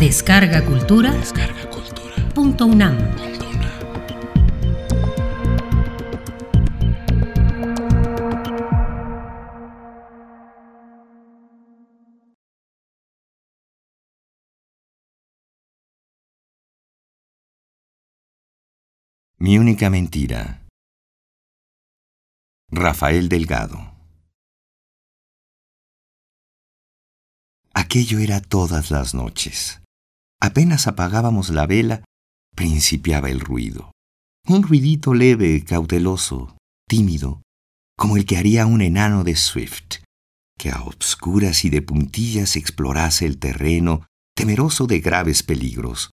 Descarga Cultura. Descarga Cultura. Punto UNAM. Mi única mentira. Rafael Delgado. Aquello era todas las noches. Apenas apagábamos la vela, principiaba el ruido. Un ruidito leve, cauteloso, tímido, como el que haría un enano de Swift, que a obscuras y de puntillas explorase el terreno, temeroso de graves peligros.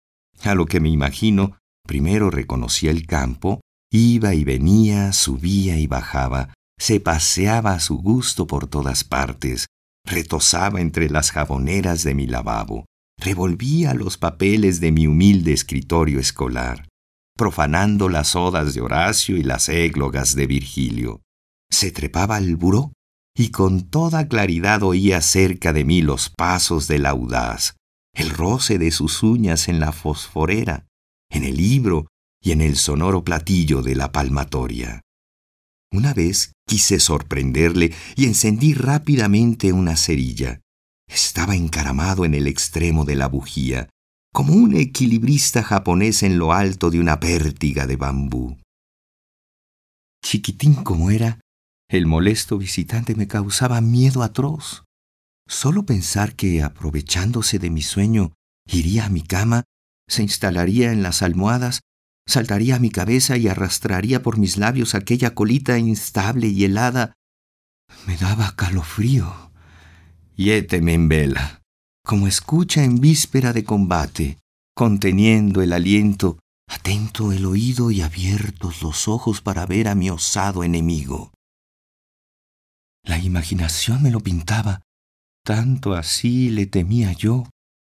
A lo que me imagino, primero reconocía el campo, iba y venía, subía y bajaba, se paseaba a su gusto por todas partes, retosaba entre las jaboneras de mi lavabo, revolvía los papeles de mi humilde escritorio escolar, profanando las odas de Horacio y las églogas de Virgilio. Se trepaba al buró y con toda claridad oía cerca de mí los pasos del audaz, el roce de sus uñas en la fosforera, en el libro y en el sonoro platillo de la palmatoria. Una vez quise sorprenderle y encendí rápidamente una cerilla. Estaba encaramado en el extremo de la bujía, como un equilibrista japonés en lo alto de una pértiga de bambú. Chiquitín como era, el molesto visitante me causaba miedo atroz. Solo pensar que, aprovechándose de mi sueño, iría a mi cama, se instalaría en las almohadas, saltaría a mi cabeza y arrastraría por mis labios aquella colita instable y helada, me daba calofrío. Yéteme en vela, como escucha en víspera de combate, conteniendo el aliento, atento el oído y abiertos los ojos para ver a mi osado enemigo. La imaginación me lo pintaba, tanto así le temía yo,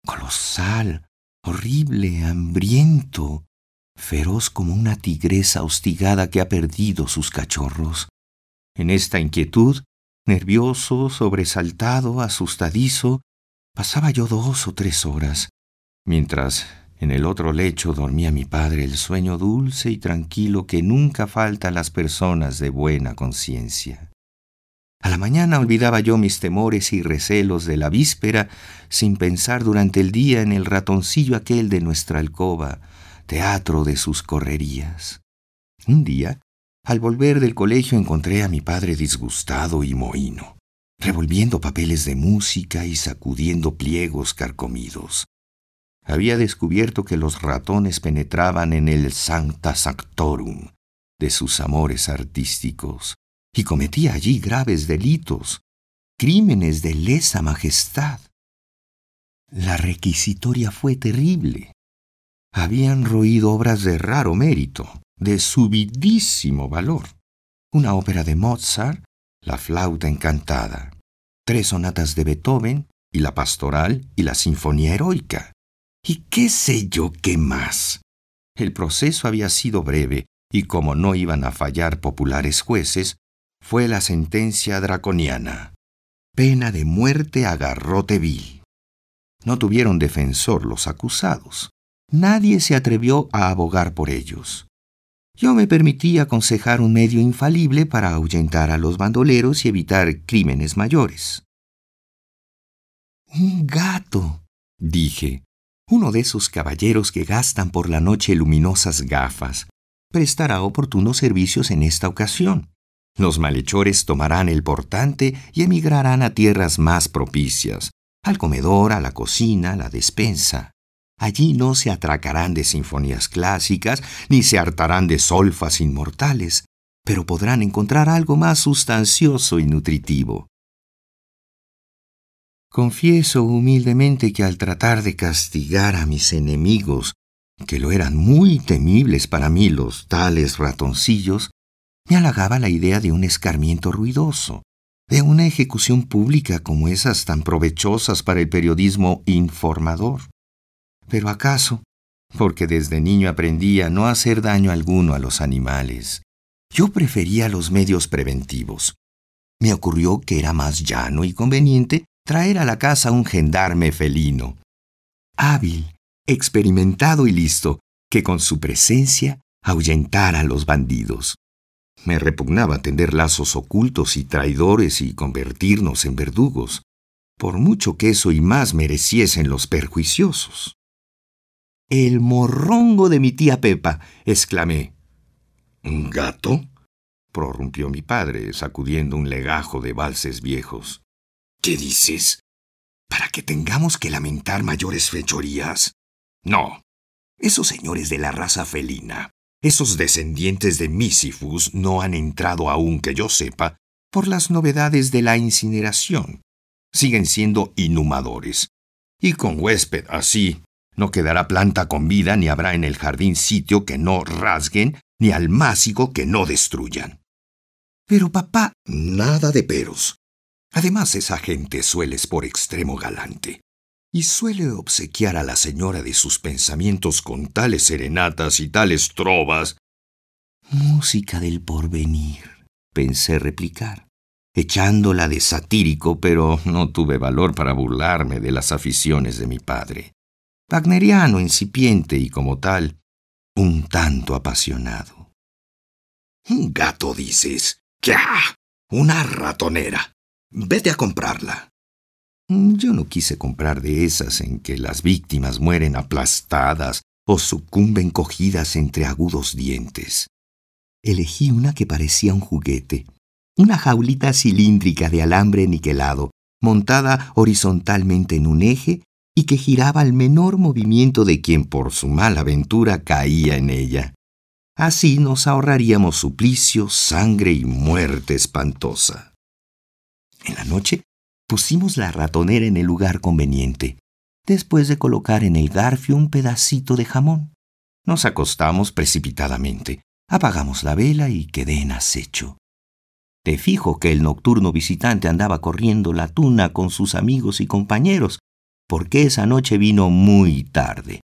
colosal, horrible, hambriento, feroz como una tigresa hostigada que ha perdido sus cachorros. En esta inquietud, nervioso, sobresaltado, asustadizo, pasaba yo dos o tres horas, mientras en el otro lecho dormía mi padre el sueño dulce y tranquilo que nunca falta a las personas de buena conciencia. A la mañana olvidaba yo mis temores y recelos de la víspera sin pensar durante el día en el ratoncillo aquel de nuestra alcoba, teatro de sus correrías. Un día, al volver del colegio encontré a mi padre disgustado y mohino, revolviendo papeles de música y sacudiendo pliegos carcomidos. Había descubierto que los ratones penetraban en el sancta sanctorum de sus amores artísticos y cometía allí graves delitos, crímenes de lesa majestad. La requisitoria fue terrible. Habían roído obras de raro mérito, de subidísimo valor. Una ópera de Mozart, La flauta encantada, tres sonatas de Beethoven y la pastoral y la sinfonía heroica. Y qué sé yo qué más. El proceso había sido breve y como no iban a fallar populares jueces, fue la sentencia draconiana. Pena de muerte a garrote vil. No tuvieron defensor los acusados. Nadie se atrevió a abogar por ellos. Yo me permití aconsejar un medio infalible para ahuyentar a los bandoleros y evitar crímenes mayores. Un gato, dije, uno de esos caballeros que gastan por la noche luminosas gafas, prestará oportunos servicios en esta ocasión. Los malhechores tomarán el portante y emigrarán a tierras más propicias, al comedor, a la cocina, a la despensa. Allí no se atracarán de sinfonías clásicas, ni se hartarán de solfas inmortales, pero podrán encontrar algo más sustancioso y nutritivo. Confieso humildemente que al tratar de castigar a mis enemigos, que lo eran muy temibles para mí los tales ratoncillos, me halagaba la idea de un escarmiento ruidoso, de una ejecución pública como esas tan provechosas para el periodismo informador. Pero acaso, porque desde niño aprendí a no hacer daño alguno a los animales, yo prefería los medios preventivos. Me ocurrió que era más llano y conveniente traer a la casa un gendarme felino. hábil, experimentado y listo, que con su presencia ahuyentara a los bandidos. Me repugnaba tender lazos ocultos y traidores y convertirnos en verdugos, por mucho que eso y más mereciesen los perjuiciosos. El morrongo de mi tía Pepa, exclamé. ¿Un gato? prorrumpió mi padre, sacudiendo un legajo de valses viejos. ¿Qué dices? ¿Para que tengamos que lamentar mayores fechorías? No. Esos señores de la raza felina, esos descendientes de Misifus, no han entrado aún, que yo sepa, por las novedades de la incineración. Siguen siendo inhumadores. Y con huésped así, no quedará planta con vida ni habrá en el jardín sitio que no rasguen ni almácigo que no destruyan. Pero papá, nada de peros. Además, esa gente suele por extremo galante y suele obsequiar a la señora de sus pensamientos con tales serenatas y tales trovas. Música del porvenir, pensé replicar, echándola de satírico, pero no tuve valor para burlarme de las aficiones de mi padre. Wagneriano incipiente y como tal, un tanto apasionado. Un gato, dices. ¡Ya! Una ratonera. Vete a comprarla. Yo no quise comprar de esas en que las víctimas mueren aplastadas o sucumben cogidas entre agudos dientes. Elegí una que parecía un juguete, una jaulita cilíndrica de alambre niquelado, montada horizontalmente en un eje y que giraba al menor movimiento de quien por su mala aventura caía en ella. Así nos ahorraríamos suplicio, sangre y muerte espantosa. En la noche pusimos la ratonera en el lugar conveniente, después de colocar en el garfio un pedacito de jamón. Nos acostamos precipitadamente, apagamos la vela y quedé en acecho. Te fijo que el nocturno visitante andaba corriendo la tuna con sus amigos y compañeros, porque esa noche vino muy tarde.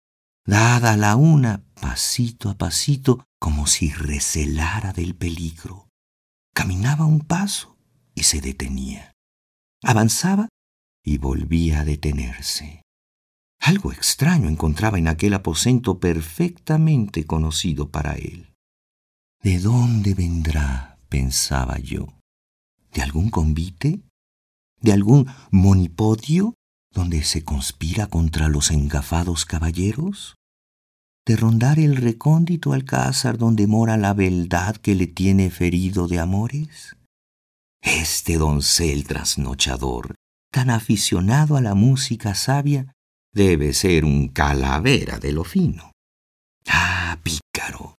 Dada la una, pasito a pasito, como si recelara del peligro. Caminaba un paso y se detenía. Avanzaba y volvía a detenerse. Algo extraño encontraba en aquel aposento perfectamente conocido para él. ¿De dónde vendrá? pensaba yo. ¿De algún convite? ¿De algún monipodio donde se conspira contra los engafados caballeros? de rondar el recóndito alcázar donde mora la beldad que le tiene ferido de amores? Este doncel trasnochador, tan aficionado a la música sabia, debe ser un calavera de lo fino. Ah, pícaro,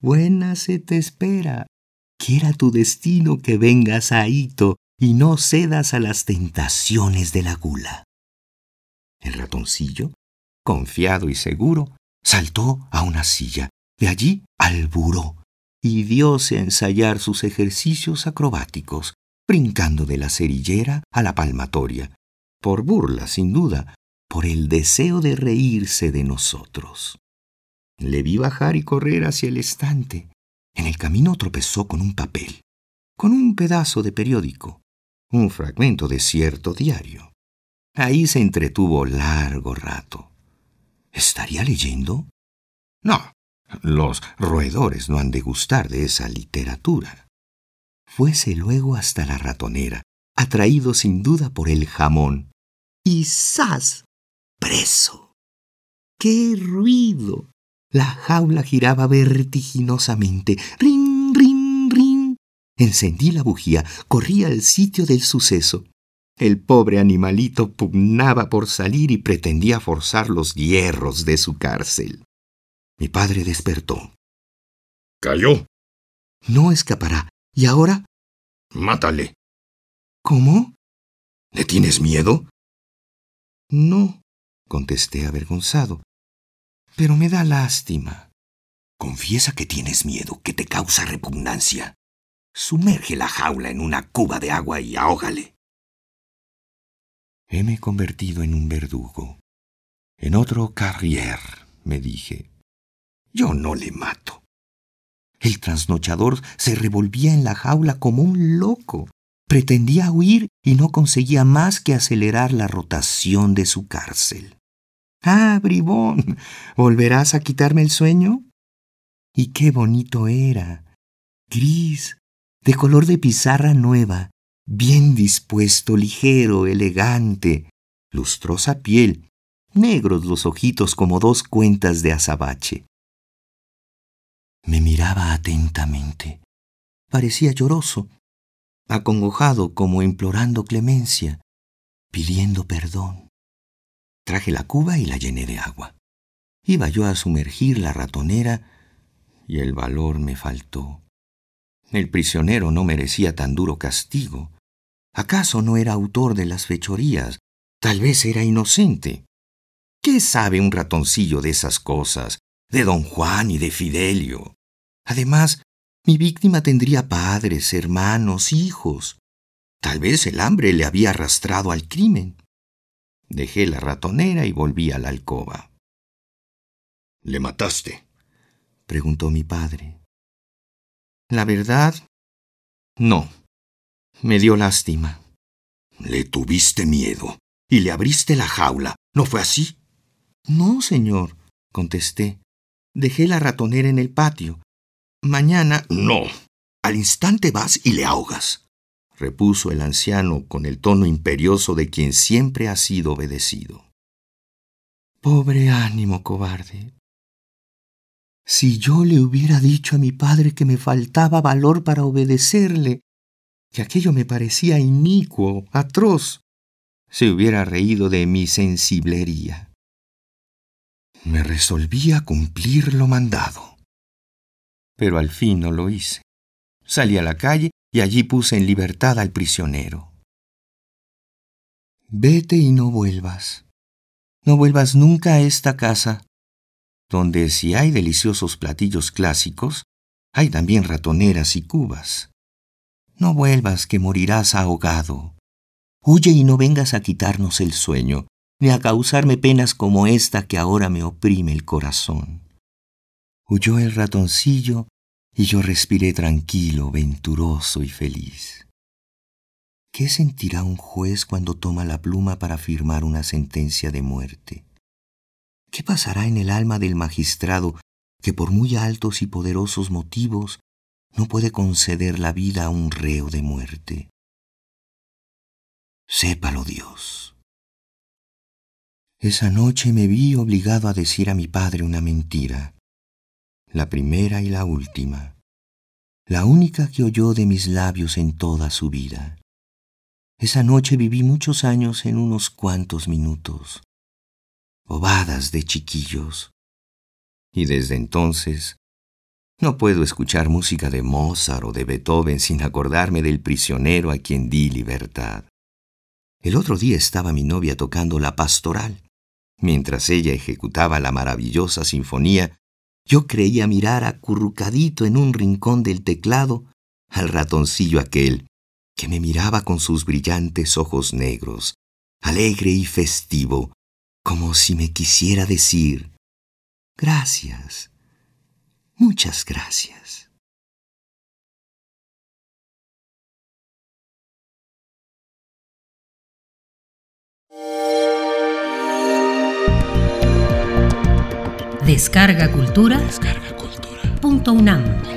buena se te espera. Quiera tu destino que vengas a y no cedas a las tentaciones de la gula. El ratoncillo, confiado y seguro, Saltó a una silla, de allí al buró, y dióse a ensayar sus ejercicios acrobáticos, brincando de la cerillera a la palmatoria, por burla, sin duda, por el deseo de reírse de nosotros. Le vi bajar y correr hacia el estante. En el camino tropezó con un papel, con un pedazo de periódico, un fragmento de cierto diario. Ahí se entretuvo largo rato. ¿Estaría leyendo? No, los roedores no han de gustar de esa literatura. Fuese luego hasta la ratonera, atraído sin duda por el jamón. ¡Y ¡zas! ¡Preso! ¡Qué ruido! La jaula giraba vertiginosamente. ¡Rin, rin, rin! Encendí la bujía, corrí al sitio del suceso. El pobre animalito pugnaba por salir y pretendía forzar los hierros de su cárcel. Mi padre despertó. Cayó. No escapará. ¿Y ahora? Mátale. ¿Cómo? ¿Le tienes miedo? No, contesté avergonzado. Pero me da lástima. Confiesa que tienes miedo, que te causa repugnancia. Sumerge la jaula en una cuba de agua y ahógale. Heme convertido en un verdugo. En otro carrier, me dije. Yo no le mato. El trasnochador se revolvía en la jaula como un loco. Pretendía huir y no conseguía más que acelerar la rotación de su cárcel. Ah, bribón, ¿volverás a quitarme el sueño? Y qué bonito era. Gris, de color de pizarra nueva, bien dispuesto, ligero, elegante, lustrosa piel, negros los ojitos como dos cuentas de azabache. Me miraba atentamente. Parecía lloroso, acongojado como implorando clemencia, pidiendo perdón. Traje la cuba y la llené de agua. Iba yo a sumergir la ratonera y el valor me faltó. El prisionero no merecía tan duro castigo. ¿Acaso no era autor de las fechorías? Tal vez era inocente. ¿Qué sabe un ratoncillo de esas cosas, de don Juan y de Fidelio? Además, mi víctima tendría padres, hermanos, hijos. Tal vez el hambre le había arrastrado al crimen. Dejé la ratonera y volví a la alcoba. ¿Le mataste? preguntó mi padre. La verdad, no. Me dio lástima. Le tuviste miedo y le abriste la jaula. ¿No fue así? No, señor, contesté. Dejé la ratonera en el patio. Mañana. No. Al instante vas y le ahogas, repuso el anciano con el tono imperioso de quien siempre ha sido obedecido. Pobre ánimo, cobarde. Si yo le hubiera dicho a mi padre que me faltaba valor para obedecerle, que aquello me parecía inicuo, atroz, se hubiera reído de mi sensiblería. Me resolví a cumplir lo mandado. Pero al fin no lo hice. Salí a la calle y allí puse en libertad al prisionero. Vete y no vuelvas. No vuelvas nunca a esta casa donde si hay deliciosos platillos clásicos, hay también ratoneras y cubas. No vuelvas que morirás ahogado. Huye y no vengas a quitarnos el sueño, ni a causarme penas como esta que ahora me oprime el corazón. Huyó el ratoncillo y yo respiré tranquilo, venturoso y feliz. ¿Qué sentirá un juez cuando toma la pluma para firmar una sentencia de muerte? ¿Qué pasará en el alma del magistrado que por muy altos y poderosos motivos no puede conceder la vida a un reo de muerte? Sépalo Dios. Esa noche me vi obligado a decir a mi padre una mentira, la primera y la última, la única que oyó de mis labios en toda su vida. Esa noche viví muchos años en unos cuantos minutos bobadas de chiquillos. Y desde entonces no puedo escuchar música de Mozart o de Beethoven sin acordarme del prisionero a quien di libertad. El otro día estaba mi novia tocando la pastoral. Mientras ella ejecutaba la maravillosa sinfonía, yo creía mirar acurrucadito en un rincón del teclado al ratoncillo aquel que me miraba con sus brillantes ojos negros, alegre y festivo, como si me quisiera decir, gracias, muchas gracias. Descarga Cultura. Descarga Cultura. Punto UNAM.